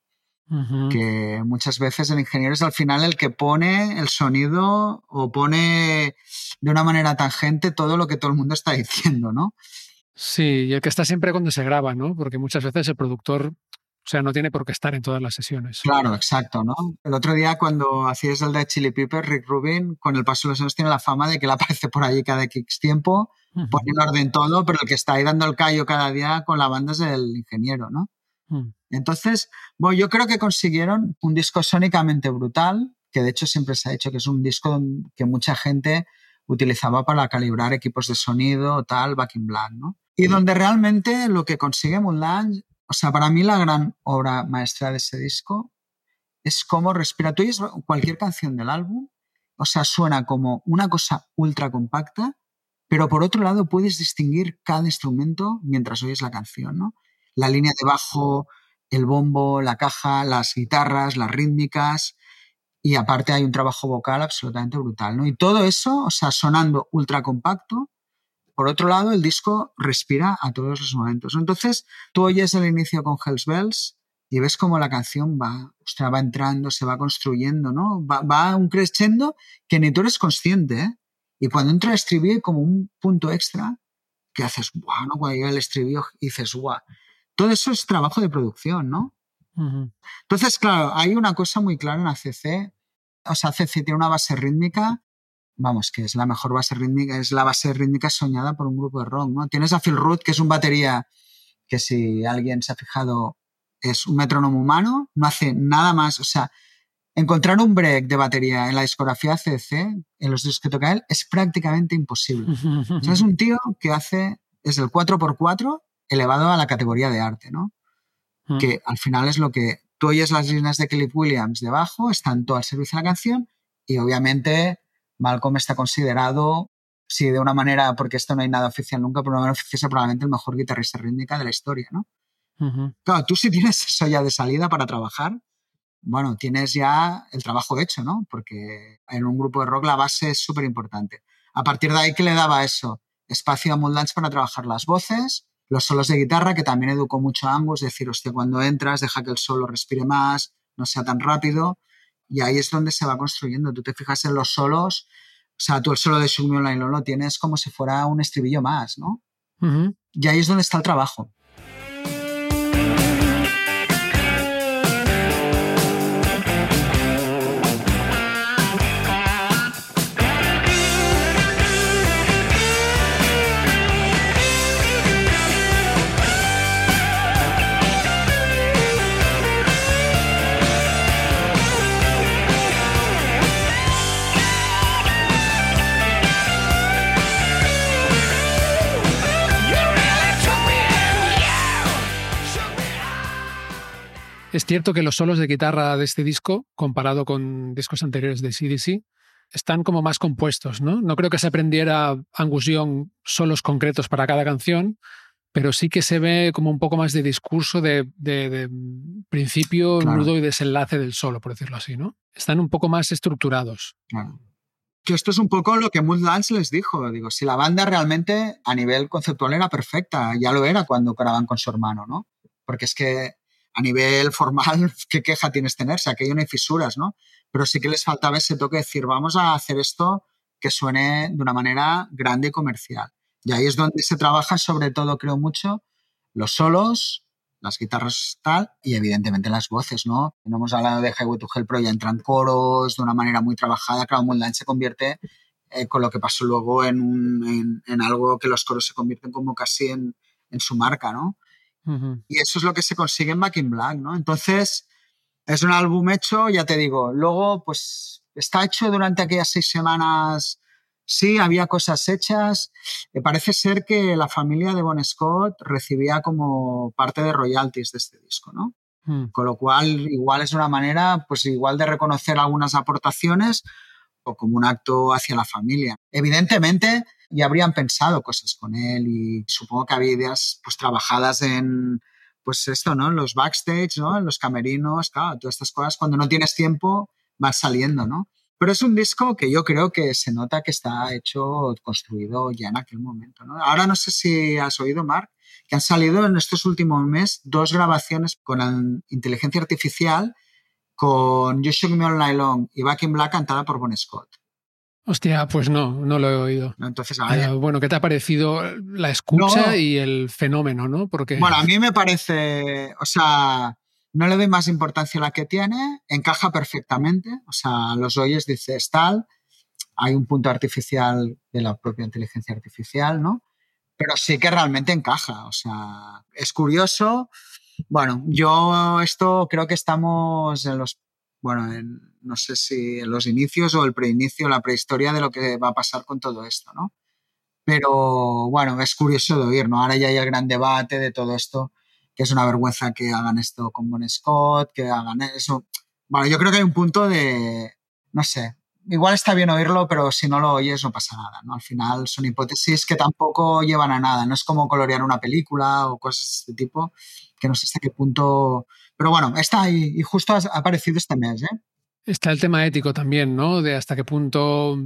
Que muchas veces el ingeniero es al final el que pone el sonido o pone de una manera tangente todo lo que todo el mundo está *laughs* diciendo, ¿no? Sí, y el que está siempre cuando se graba, ¿no? Porque muchas veces el productor O sea, no tiene por qué estar en todas las sesiones. Claro, exacto, ¿no? El otro día cuando hacías el de Chili Pepper, Rick Rubin, con el paso de los años tiene la fama de que él aparece por allí cada X tiempo, pone en orden todo, pero el que está ahí dando el callo cada día con la banda es el ingeniero, ¿no? Mm. Entonces, bueno, yo creo que consiguieron un disco sónicamente brutal, que de hecho siempre se ha dicho que es un disco que mucha gente utilizaba para calibrar equipos de sonido, tal, Back in Black, ¿no? Y donde realmente lo que consigue Moonland, o sea, para mí la gran obra maestra de ese disco es cómo respira. Tú oyes cualquier canción del álbum, o sea, suena como una cosa ultra compacta, pero por otro lado puedes distinguir cada instrumento mientras oyes la canción, ¿no? La línea de bajo, el bombo, la caja, las guitarras, las rítmicas, y aparte hay un trabajo vocal absolutamente brutal, ¿no? Y todo eso, o sea, sonando ultra compacto, por otro lado, el disco respira a todos los momentos. Entonces, tú oyes el inicio con Hells Bells y ves cómo la canción va, va entrando, se va construyendo, ¿no? Va, va un crescendo que ni tú eres consciente, ¿eh? Y cuando entra el estribillo, como un punto extra, que haces, guau, ¿no? Cuando llega el estribillo, dices, guau. Todo eso es trabajo de producción, ¿no? Entonces, claro, hay una cosa muy clara en ACC. O sea, ACC tiene una base rítmica vamos, que es la mejor base rítmica, es la base rítmica soñada por un grupo de rock, ¿no? Tienes a Phil Root, que es un batería que si alguien se ha fijado es un metrónomo humano, no hace nada más, o sea, encontrar un break de batería en la discografía CC, en los discos que toca él, es prácticamente imposible. *laughs* o sea, es un tío que hace, es el 4x4 elevado a la categoría de arte, ¿no? Mm. Que al final es lo que tú oyes las líneas de Kelly Williams debajo, están todo al servicio de la canción y obviamente Malcolm está considerado, sí, de una manera, porque esto no hay nada oficial nunca, pero de una manera oficiosa probablemente el mejor guitarrista rítmica de la historia, ¿no? Claro, tú si tienes eso ya de salida para trabajar, bueno, tienes ya el trabajo hecho, ¿no? Porque en un grupo de rock la base es súper importante. A partir de ahí, ¿qué le daba eso? Espacio a Moonlands para trabajar las voces, los solos de guitarra, que también educó mucho a Angus, decir, hostia, cuando entras, deja que el solo respire más, no sea tan rápido. Y ahí es donde se va construyendo. Tú te fijas en los solos, o sea, tú el solo de Shumi Online lo tienes como si fuera un estribillo más, ¿no? Y ahí es donde está el trabajo. Es cierto que los solos de guitarra de este disco, comparado con discos anteriores de CDC, están como más compuestos, ¿no? No creo que se aprendiera Angus Young solos concretos para cada canción, pero sí que se ve como un poco más de discurso de, principio, nudo y desenlace del solo, por decirlo así, ¿no? Están un poco más estructurados. Claro. Que esto es un poco lo que Lance les dijo. Digo, si la banda realmente a nivel conceptual era perfecta, ya lo era cuando grababan con su hermano, ¿no? Porque es que a nivel formal, *laughs* ¿qué queja tienes tener? O sea, que no hay fisuras, ¿no? Pero sí que les faltaba ese toque de decir, vamos a hacer esto que suene de una manera grande y comercial. Y ahí es donde se trabaja sobre todo, creo mucho, los solos, las guitarras tal, y evidentemente las voces, ¿no? No hemos hablado de Highway to Hell, pero ya entran coros de una manera muy trabajada. Claro, Moonlight se convierte eh, con lo que pasó luego en, en, algo que los coros se convierten como casi en, en su marca, ¿no? Y eso es lo que se consigue en Back in Black, ¿no? Entonces, es un álbum hecho, ya te digo. Luego, pues, está hecho durante aquellas seis semanas. Sí, había cosas hechas. Me parece ser que la familia de Bon Scott recibía como parte de royalties de este disco, ¿no? Mm. Con lo cual, igual es una manera, pues igual de reconocer algunas aportaciones o como un acto hacia la familia. Evidentemente, ya habrían pensado cosas con él y supongo que había ideas pues trabajadas en pues esto, ¿no? En los backstage, ¿no? En los camerinos, claro, todas estas cosas cuando no tienes tiempo van saliendo, ¿no? Pero es un disco que yo creo que se nota que está hecho, construido ya en aquel momento. Ahora no sé si has oído, Mark, que han salido en estos últimos meses dos grabaciones con inteligencia artificial con You Shook Me All Night Long y Back in Black cantada por Bon Scott. Hostia, pues no, no lo he oído. Entonces, bueno, ¿qué te ha parecido la escucha y el fenómeno, no? Porque... Bueno, a mí me parece, o sea, no le doy más importancia a la que tiene, encaja perfectamente, o sea, los oyes dices tal, hay un punto artificial de la propia inteligencia artificial, ¿no? Pero sí que realmente encaja, o sea, es curioso. Bueno, yo esto creo que estamos en los, bueno, en, no sé si los inicios o el preinicio, la prehistoria de lo que va a pasar con todo esto, ¿no? Pero bueno, es curioso de oír, ¿no? Ahora ya hay el gran debate de todo esto, que es una vergüenza que hagan esto con Bon Scott, que hagan eso. Bueno, yo creo que hay un punto de, no sé, igual está bien oírlo, pero si no lo oyes no pasa nada, ¿no? Al final son hipótesis que tampoco llevan a nada, no es como colorear una película o cosas de este tipo, que no sé hasta qué punto... Pero bueno, está ahí y justo ha aparecido este mes, ¿eh? Está el tema ético también, ¿no? De hasta qué punto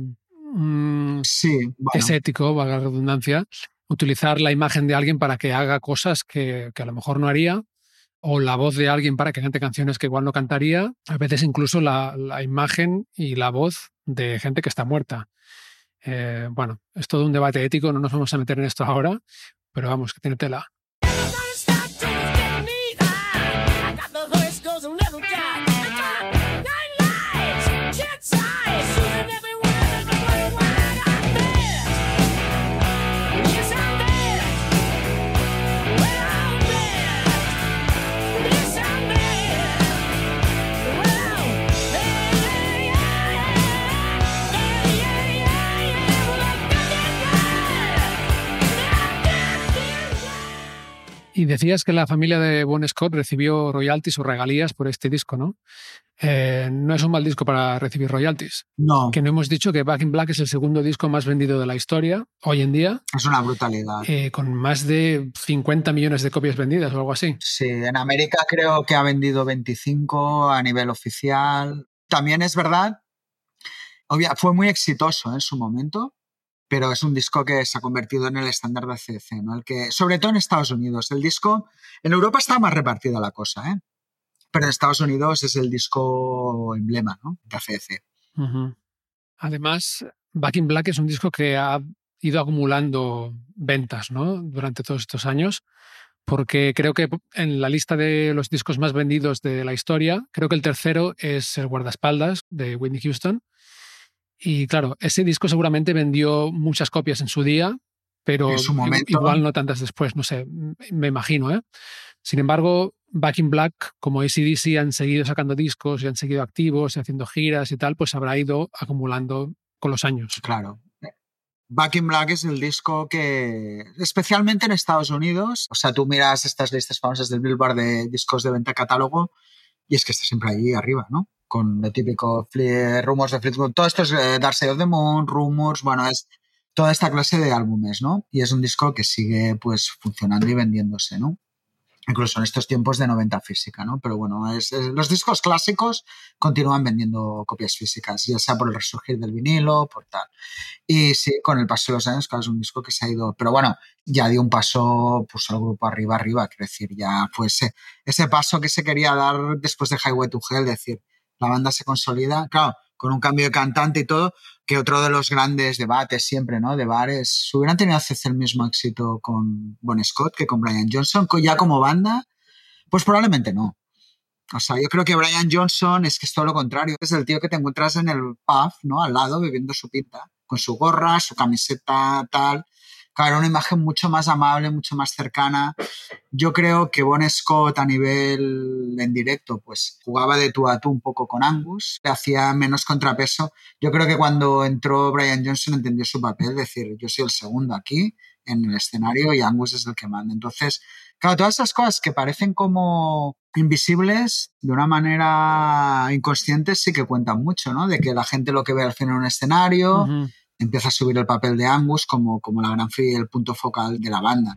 Mm, sí, es ético, valga la redundancia, utilizar la imagen de alguien para que haga cosas que, a lo mejor no haría, o la voz de alguien para que cante canciones que igual no cantaría, a veces incluso la, imagen y la voz de gente que está muerta. Eh, bueno, es todo un debate ético, no nos vamos a meter en esto ahora, pero vamos, que tiene tela. Y decías que la familia de Bon Scott recibió royalties o regalías por este disco, ¿no? Eh, no es un mal disco para recibir royalties. No. Que no hemos dicho que Back in Black es el segundo disco más vendido de la historia hoy en día. Es una brutalidad. Eh, con más de 50 millones de copias vendidas o algo así. Sí, en América creo que ha vendido 25 a nivel oficial. También es verdad, fue muy exitoso en su momento pero es un disco que se ha convertido en el estándar de ACDC, ¿no? El que, sobre todo en Estados Unidos. El disco, en Europa está más repartida la cosa, ¿eh? Pero en Estados Unidos es el disco emblema, ¿no? De ACDC. Además, Back in Black es un disco que ha ido acumulando ventas, ¿no? Durante todos estos años, porque creo que en la lista de los discos más vendidos de la historia, creo que el tercero es El guardaespaldas de Whitney Houston, y claro, ese disco seguramente vendió muchas copias en su día, pero igual no tantas después, no sé, me imagino. ¿eh? Sin embargo, Back in Black, como ACDC han seguido sacando discos y han seguido activos y haciendo giras y tal, pues habrá ido acumulando con los años. Claro. Back in Black es el disco que, especialmente en Estados Unidos, o sea, tú miras estas listas famosas del Billboard de discos de venta catálogo y es que está siempre ahí arriba, ¿no? Con lo típico Rumors de Fleetwood. Todo esto es eh, Dark Side of the Moon, Rumors, bueno, es toda esta clase de álbumes, ¿no? Y es un disco que sigue pues funcionando y vendiéndose, ¿no? incluso en estos tiempos de 90 física, ¿no? Pero bueno, es, los discos clásicos continúan vendiendo copias físicas, ya sea por el resurgir del vinilo, por tal. Y sí, con el paso de los años, claro, es un disco que se ha ido, pero bueno, ya dio un paso pues, al grupo arriba, arriba, quiero decir, ya fue ese, ese paso que se quería dar después de Highway to Hell, decir, la banda se consolida, claro, con un cambio de cantante y todo, que otro de los grandes debates siempre, ¿no? De bares, hubieran tenido el mismo éxito con Bon Scott que con Brian Johnson, ya como banda, pues probablemente no. O sea, yo creo que Brian Johnson es que es todo lo contrario. Es el tío que te encuentras en el pub, ¿no? Al lado, bebiendo su pinta, con su gorra, su camiseta, tal. Claro, una imagen mucho más amable, mucho más cercana. Yo creo que Bon Scott a nivel en directo, pues jugaba de tú a tú un poco con Angus, le hacía menos contrapeso. Yo creo que cuando entró Brian Johnson entendió su papel, decir, yo soy el segundo aquí en el escenario y Angus es el que manda. Entonces, claro, todas esas cosas que parecen como invisibles, de una manera inconsciente sí que cuentan mucho, ¿no? De que la gente lo que ve al final en un escenario, empieza a subir el papel de Angus como, como la gran y el punto focal de la banda.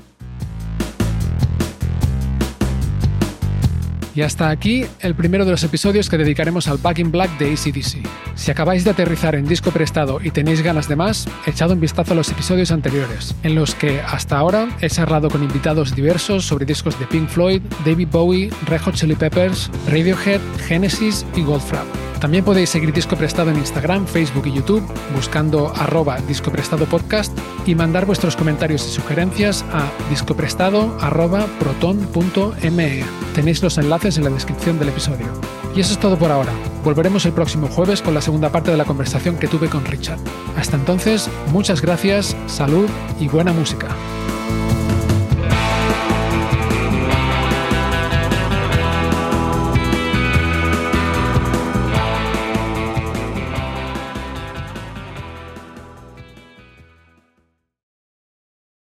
Y hasta aquí el primero de los episodios que dedicaremos al Back in Black de ACDC. Si acabáis de aterrizar en disco prestado y tenéis ganas de más, echad un vistazo a los episodios anteriores, en los que hasta ahora he charlado con invitados diversos sobre discos de Pink Floyd, David Bowie, Red Hot Chili Peppers, Radiohead, Genesis y Goldfrapp. También podéis seguir Disco Prestado en Instagram, Facebook y YouTube buscando arroba Disco Prestado Podcast y mandar vuestros comentarios y sugerencias a discoprestado.proton.me. Tenéis los enlaces en la descripción del episodio. Y eso es todo por ahora. Volveremos el próximo jueves con la segunda parte de la conversación que tuve con Richard. Hasta entonces, muchas gracias, salud y buena música.